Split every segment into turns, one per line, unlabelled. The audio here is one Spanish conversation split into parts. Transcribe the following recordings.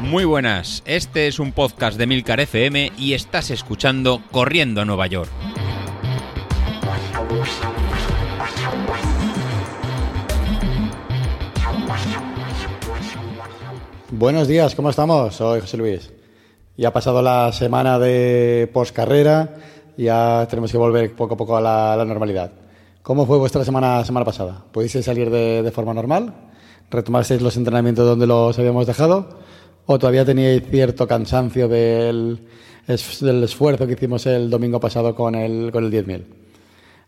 Muy buenas, este es un podcast de Milcar FM y estás escuchando Corriendo a Nueva York.
Buenos días, ¿cómo estamos? Soy José Luis. Ya ha pasado la semana de poscarrera, ya tenemos que volver poco a poco a la, normalidad. ¿Cómo fue vuestra semana, semana pasada? ¿Pudisteis salir de, de forma normal? ¿Retomasteis los entrenamientos donde los habíamos dejado? ¿O todavía teníais cierto cansancio del, esfuerzo que hicimos el domingo pasado con el, con el 10.000?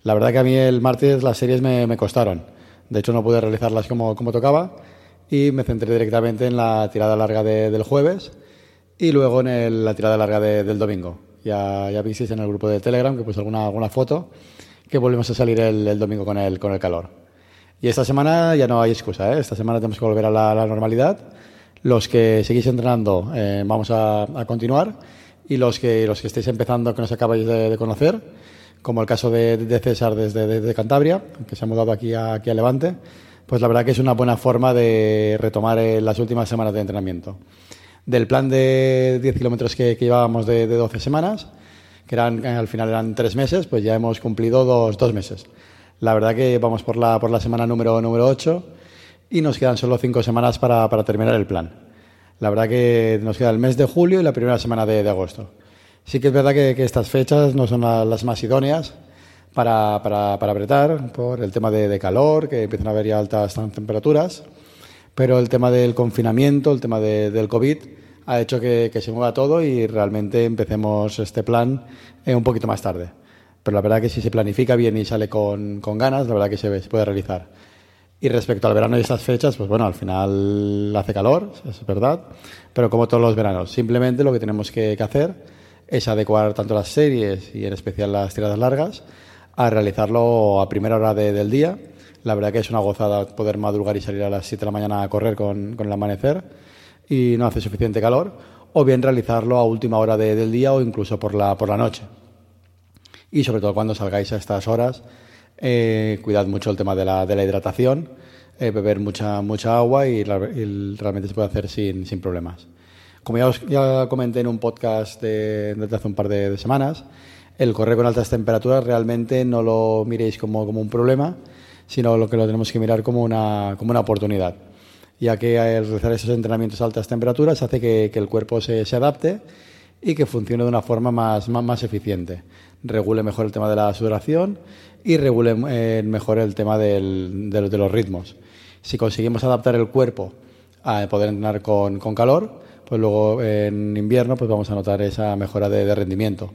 La verdad que a mí el martes las series me, me costaron. De hecho, no pude realizarlas como, como tocaba y me centré directamente en la tirada larga del jueves y luego en la tirada larga del domingo. Ya, ya visteis en el grupo de Telegram que puse alguna, alguna foto que volvimos a salir el, domingo con el, con el calor. Y esta semana ya no hay excusa, ¿eh? esta semana tenemos que volver a la, normalidad. Los que seguís entrenando eh, vamos a, continuar y los que, los que estéis empezando, que nos acabáis de, conocer, como el caso de, César desde, desde, Cantabria, que se ha mudado aquí a, aquí a Levante, pues la verdad que es una buena forma de retomar eh, las últimas semanas de entrenamiento. Del plan de 10 kilómetros que, llevábamos de, 12 semanas, que eran, eh, al final eran tres meses, pues ya hemos cumplido dos, dos meses. La verdad que vamos por la, por la semana número, número 8 y nos quedan solo cinco semanas para, para terminar el plan. La verdad que nos queda el mes de julio y la primera semana de, agosto. Sí que es verdad que, estas fechas no son las más idóneas para, para, para apretar por el tema de, calor, que empiezan a haber ya altas temperaturas, pero el tema del confinamiento, el tema de, del COVID, ha hecho que, que, se mueva todo y realmente empecemos este plan eh, un poquito más tarde. Pero la verdad que si se planifica bien y sale con, con ganas, la verdad que se, se puede realizar. Y respecto al verano y estas fechas, pues bueno, al final hace calor, es verdad, pero como todos los veranos, simplemente lo que tenemos que, hacer es adecuar tanto las series y en especial las tiradas largas a realizarlo a primera hora del día. La verdad que es una gozada poder madrugar y salir a las 7 de la mañana a correr con, con el amanecer y no hace suficiente calor, o bien realizarlo a última hora del día o incluso por la, por la noche. Y sobre todo cuando salgáis a estas horas, eh, cuidad mucho el tema de la, de la hidratación, eh, beber mucha, mucha agua y, realmente se puede hacer sin, sin problemas. Como ya, os, ya comenté en un podcast de, desde hace un par de semanas, el correr con altas temperaturas realmente no lo miréis como, como un problema, sino lo que lo tenemos que mirar como una, como una oportunidad, ya que al realizar esos entrenamientos a altas temperaturas hace que, que el cuerpo se, se, adapte y que funcione de una forma más, más, más, eficiente. Regule mejor el tema de la sudoración y regule eh, mejor el tema del, de, los ritmos. Si conseguimos adaptar el cuerpo a poder entrenar con, con calor, pues luego en invierno pues vamos a notar esa mejora de, rendimiento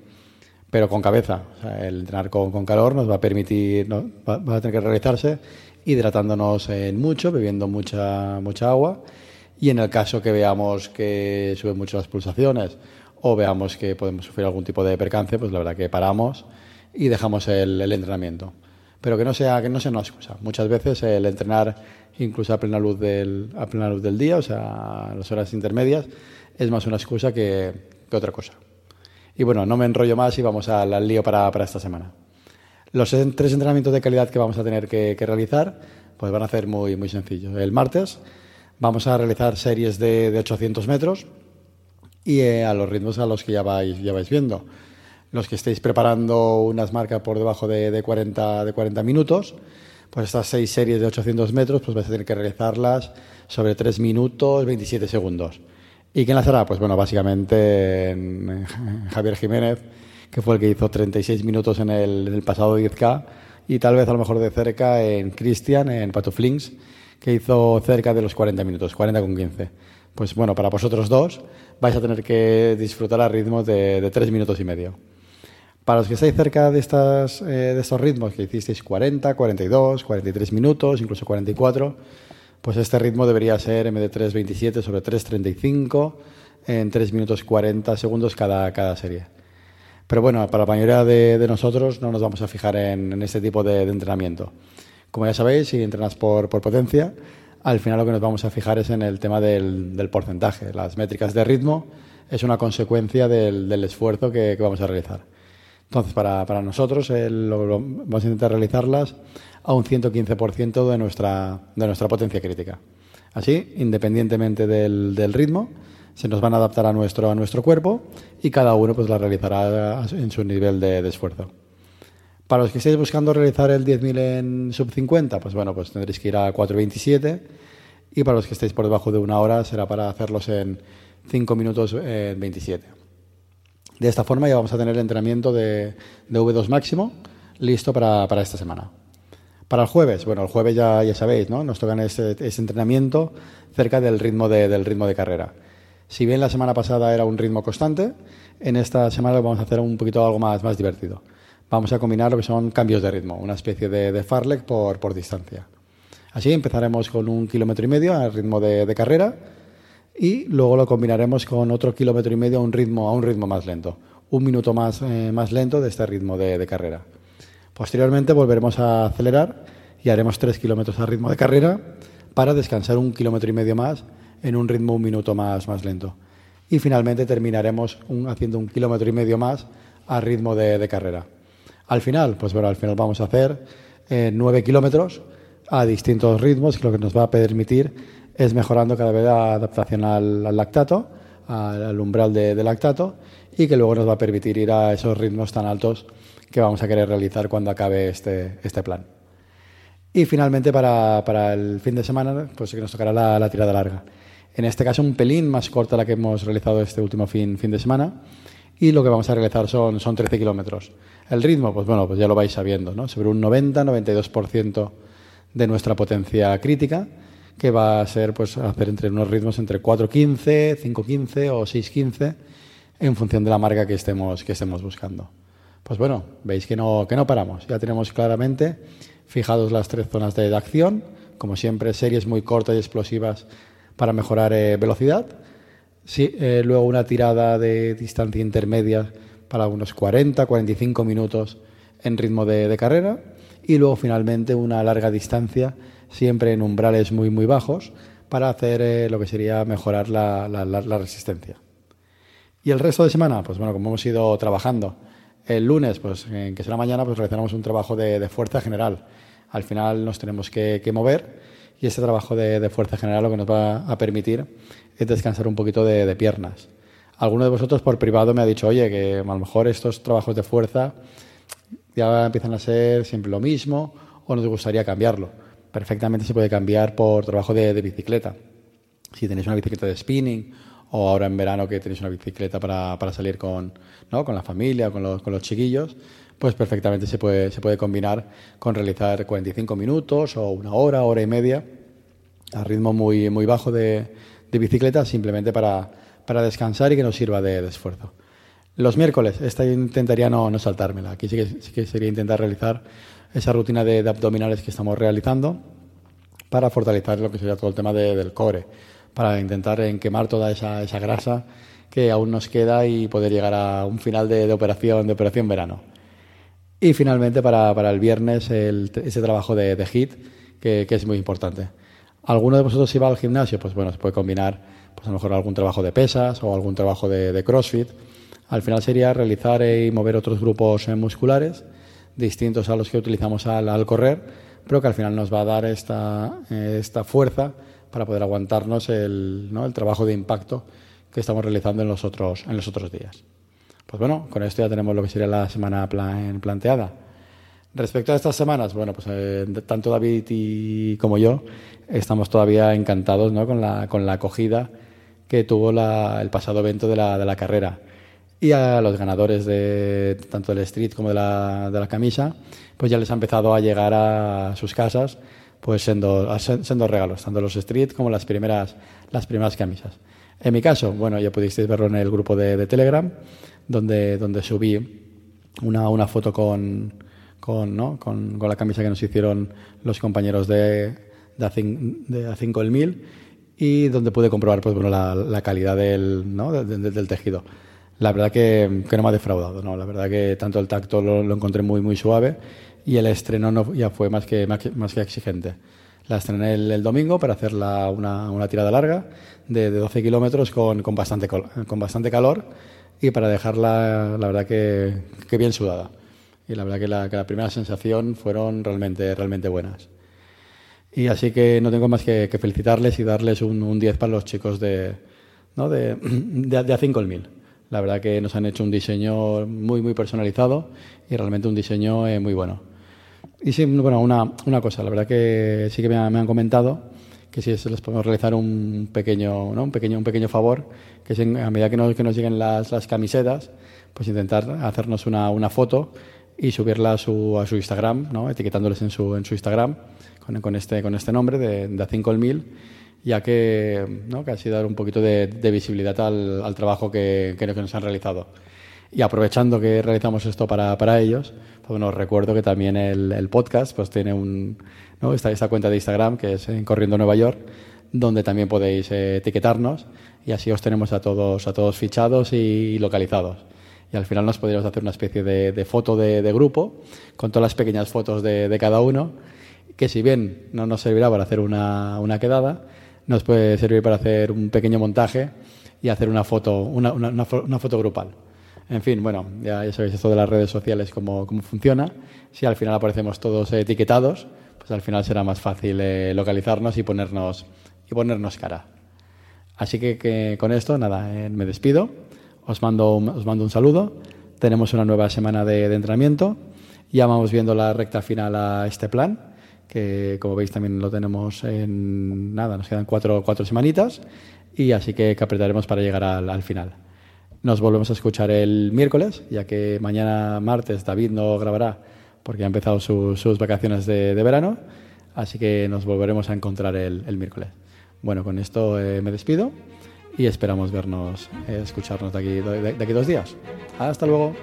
pero con cabeza. El entrenar con, con, calor nos va a permitir, va, a tener que realizarse hidratándonos en mucho, bebiendo mucha, mucha agua. Y en el caso que veamos que suben mucho las pulsaciones o veamos que podemos sufrir algún tipo de percance, pues la verdad que paramos y dejamos el, entrenamiento. Pero que no sea que no sea una excusa. Muchas veces el entrenar incluso a plena luz del, a plena luz del día, o sea, a las horas intermedias, es más una excusa que, que otra cosa. Y bueno, no me enrollo más y vamos al, lío para, para, esta semana. Los tres entrenamientos de calidad que vamos a tener que, que, realizar pues van a ser muy, muy sencillos. El martes vamos a realizar series de, de 800 metros y eh, a los ritmos a los que ya vais, ya vais viendo. Los que estéis preparando unas marcas por debajo de, de, 40, de 40 minutos, pues estas seis series de 800 metros pues vais a tener que realizarlas sobre 3 minutos 27 segundos. ¿Y quién las hará? Pues bueno, básicamente Javier Jiménez, que fue el que hizo 36 minutos en el, en el pasado 10K, y tal vez a lo mejor de cerca en Cristian, en Patuflings, que hizo cerca de los 40 minutos, 40 con 15. Pues bueno, para vosotros dos vais a tener que disfrutar a ritmos de, de 3 minutos y medio. Para los que estáis cerca de, eh, estos ritmos, que hicisteis 40, 42, 43 minutos, incluso 44, pues este ritmo debería ser en vez de 3.27 sobre 3.35 en 3 minutos 40 segundos cada, cada serie. Pero bueno, para la mayoría de, nosotros no nos vamos a fijar en, en este tipo de, de, entrenamiento. Como ya sabéis, si entrenas por, por, potencia, al final lo que nos vamos a fijar es en el tema del, porcentaje. Las métricas de ritmo es una consecuencia del, esfuerzo que, vamos a realizar. Entonces, para, nosotros, lo, vamos a intentar realizarlas a un 115% de nuestra, de nuestra potencia crítica. Así, independientemente del, ritmo, se nos van a adaptar a nuestro, a nuestro cuerpo y cada uno pues la realizará en su nivel de esfuerzo. Para los que estéis buscando realizar el 10.000 en sub 50, pues bueno, pues tendréis que ir a 4.27 y para los que estéis por debajo de una hora será para hacerlos en 5 minutos en 27. De esta forma ya vamos a tener el entrenamiento de, de V2 máximo listo para, para, esta semana. Para el jueves, bueno, el jueves ya, ya sabéis, ¿no? Nos tocan ese, entrenamiento cerca del ritmo de, del ritmo de carrera. Si bien la semana pasada era un ritmo constante, en esta semana vamos a hacer un poquito algo más, más divertido. Vamos a combinar lo que son cambios de ritmo, una especie de, de farlek por, por distancia. Así empezaremos con un kilómetro y medio al ritmo de, de, carrera y luego lo combinaremos con otro kilómetro y medio a un ritmo, a un ritmo más lento, un minuto más, eh, más lento de este ritmo de, de, carrera. Posteriormente volveremos a acelerar y haremos tres kilómetros al ritmo de carrera para descansar un kilómetro y medio más en un ritmo un minuto más, más lento. Y finalmente terminaremos un, haciendo un kilómetro y medio más a ritmo de, de, carrera. Al final, pues bueno, al final vamos a hacer eh, nueve kilómetros a distintos ritmos, lo que nos va a permitir es mejorando cada vez la adaptación al, lactato, al, al umbral de, de, lactato, y que luego nos va a permitir ir a esos ritmos tan altos que vamos a querer realizar cuando acabe este, este plan. Y finalmente para, para, el fin de semana, pues que nos tocará la, la tirada larga. En este caso un pelín más corta la que hemos realizado este último fin, fin de semana y lo que vamos a realizar son, son 13 kilómetros. El ritmo, pues bueno, pues ya lo vais sabiendo, ¿no? Sobre un 90-92% de nuestra potencia crítica, que va a ser pues hacer entre unos ritmos entre 4.15, 5.15 o 6.15 en función de la marca que estemos, que estemos buscando. Pues bueno, veis que no, que no paramos. Ya tenemos claramente fijados las tres zonas de, acción, como siempre, series muy cortas y explosivas para mejorar eh, velocidad. Sí, eh, luego una tirada de distancia intermedia para unos 40, 45 minutos en ritmo de, carrera. Y luego finalmente una larga distancia, siempre en umbrales muy, muy bajos, para hacer eh, lo que sería mejorar la, la, la, resistencia. Y el resto de semana, pues bueno, como hemos ido trabajando, el lunes, pues en que será mañana, pues realizaremos un trabajo de, de fuerza general. Al final nos tenemos que, que mover y ese trabajo de, fuerza general lo que nos va a permitir es descansar un poquito de, piernas. Alguno de vosotros por privado me ha dicho, oye, que a lo mejor estos trabajos de fuerza ya empiezan a ser siempre lo mismo o nos gustaría cambiarlo. Perfectamente se puede cambiar por trabajo de, bicicleta. Si tenéis una bicicleta de spinning o ahora en verano que tenéis una bicicleta para, salir con, ¿no? con la familia, con con los chiquillos, pues perfectamente se puede, se puede combinar con realizar 45 minutos o una hora, hora y media, a ritmo muy, muy bajo de, de bicicleta, simplemente para, para, descansar y que nos sirva de, esfuerzo. Los miércoles, esta intentaría no, no saltármela. Aquí sí que, sí que, sería intentar realizar esa rutina de, abdominales que estamos realizando para fortalecer lo que sería todo el tema del core, para intentar en quemar toda esa, esa grasa que aún nos queda y poder llegar a un final de, de operación, de operación verano. Y finalmente para, para el viernes ese trabajo de, de HIT, que, es muy importante. ¿Alguno de vosotros si va al gimnasio? Pues bueno, se puede combinar pues a lo mejor algún trabajo de pesas o algún trabajo de, de CrossFit. Al final sería realizar y mover otros grupos musculares distintos a los que utilizamos al, al correr, pero que al final nos va a dar esta, esta fuerza para poder aguantarnos el, ¿no? el trabajo de impacto que estamos realizando en los otros, en los otros días. Pues bueno, con esto ya tenemos lo que sería la semana plan, planteada. Respecto a estas semanas, bueno, pues eh, tanto David y como yo estamos todavía encantados ¿no? con, la, con la acogida que tuvo la, el pasado evento de la, de la carrera. Y a los ganadores de tanto del street como de la, de la camisa, pues ya les ha empezado a llegar a sus casas pues siendo, siendo regalos, tanto los street como las primeras, las primeras camisas. En mi caso, bueno, ya pudisteis verlo en el grupo de, de Telegram, donde, donde subí una, una foto con, con, ¿no? con, con, la camisa que nos hicieron los compañeros de, de, A5, de A5 el 1000 y donde pude comprobar pues, bueno, la, la calidad del, ¿no? De, de, del tejido. La verdad que, que, no me ha defraudado, ¿no? la verdad que tanto el tacto lo, lo encontré muy, muy suave y el estreno no, ya fue más que, más que, más que exigente. La estrené el, el domingo para hacer la, una, una, tirada larga de, de 12 kilómetros con, con, bastante, con bastante calor y para dejarla, la verdad que, que bien sudada. Y la verdad que la, que la, primera sensación fueron realmente, realmente buenas. Y así que no tengo más que, felicitarles y darles un, un, 10 para los chicos de, ¿no? de, de, de A5000. La verdad que nos han hecho un diseño muy, muy personalizado y realmente un diseño eh, muy bueno. Y sí, bueno, una, una, cosa, la verdad que sí que me, han comentado que si les podemos realizar un pequeño, ¿no? un pequeño, un pequeño favor, que a medida que nos, que nos lleguen las, las, camisetas, pues intentar hacernos una, una foto y subirla a su, a su Instagram, ¿no? etiquetándoles en su, en su Instagram con, con, este, con este nombre de, de A5000, ya que, ¿no? que así dar un poquito de, de visibilidad al, al trabajo que, que, nos han realizado. Y aprovechando que realizamos esto para, para ellos, pues bueno, recuerdo que también el, el podcast pues tiene un, ¿no? esta, esta cuenta de Instagram que es en Corriendo Nueva York, donde también podéis eh, etiquetarnos y así os tenemos a todos, a todos fichados y, localizados. Y al final nos podríamos hacer una especie de, foto de, grupo con todas las pequeñas fotos de, de, cada uno, que si bien no nos servirá para hacer una, una quedada, nos puede servir para hacer un pequeño montaje y hacer una foto, una, una foto grupal. En fin, bueno, ya, sabéis esto de las redes sociales, cómo, cómo, funciona. Si al final aparecemos todos etiquetados, pues al final será más fácil eh, localizarnos y ponernos, y ponernos cara. Así que, que con esto, nada, eh, me despido. Os mando, un, os mando un saludo. Tenemos una nueva semana de, entrenamiento. Ya vamos viendo la recta final a este plan, que como veis también lo tenemos en nada, nos quedan cuatro, cuatro semanitas y así que, que apretaremos para llegar al final. Nos volvemos a escuchar el miércoles, ya que mañana martes David no grabará porque ha empezado su, sus vacaciones de, de, verano, así que nos volveremos a encontrar el, el miércoles. Bueno, con esto eh, me despido y esperamos vernos, eh, escucharnos de aquí, de, de aquí dos días. Hasta luego.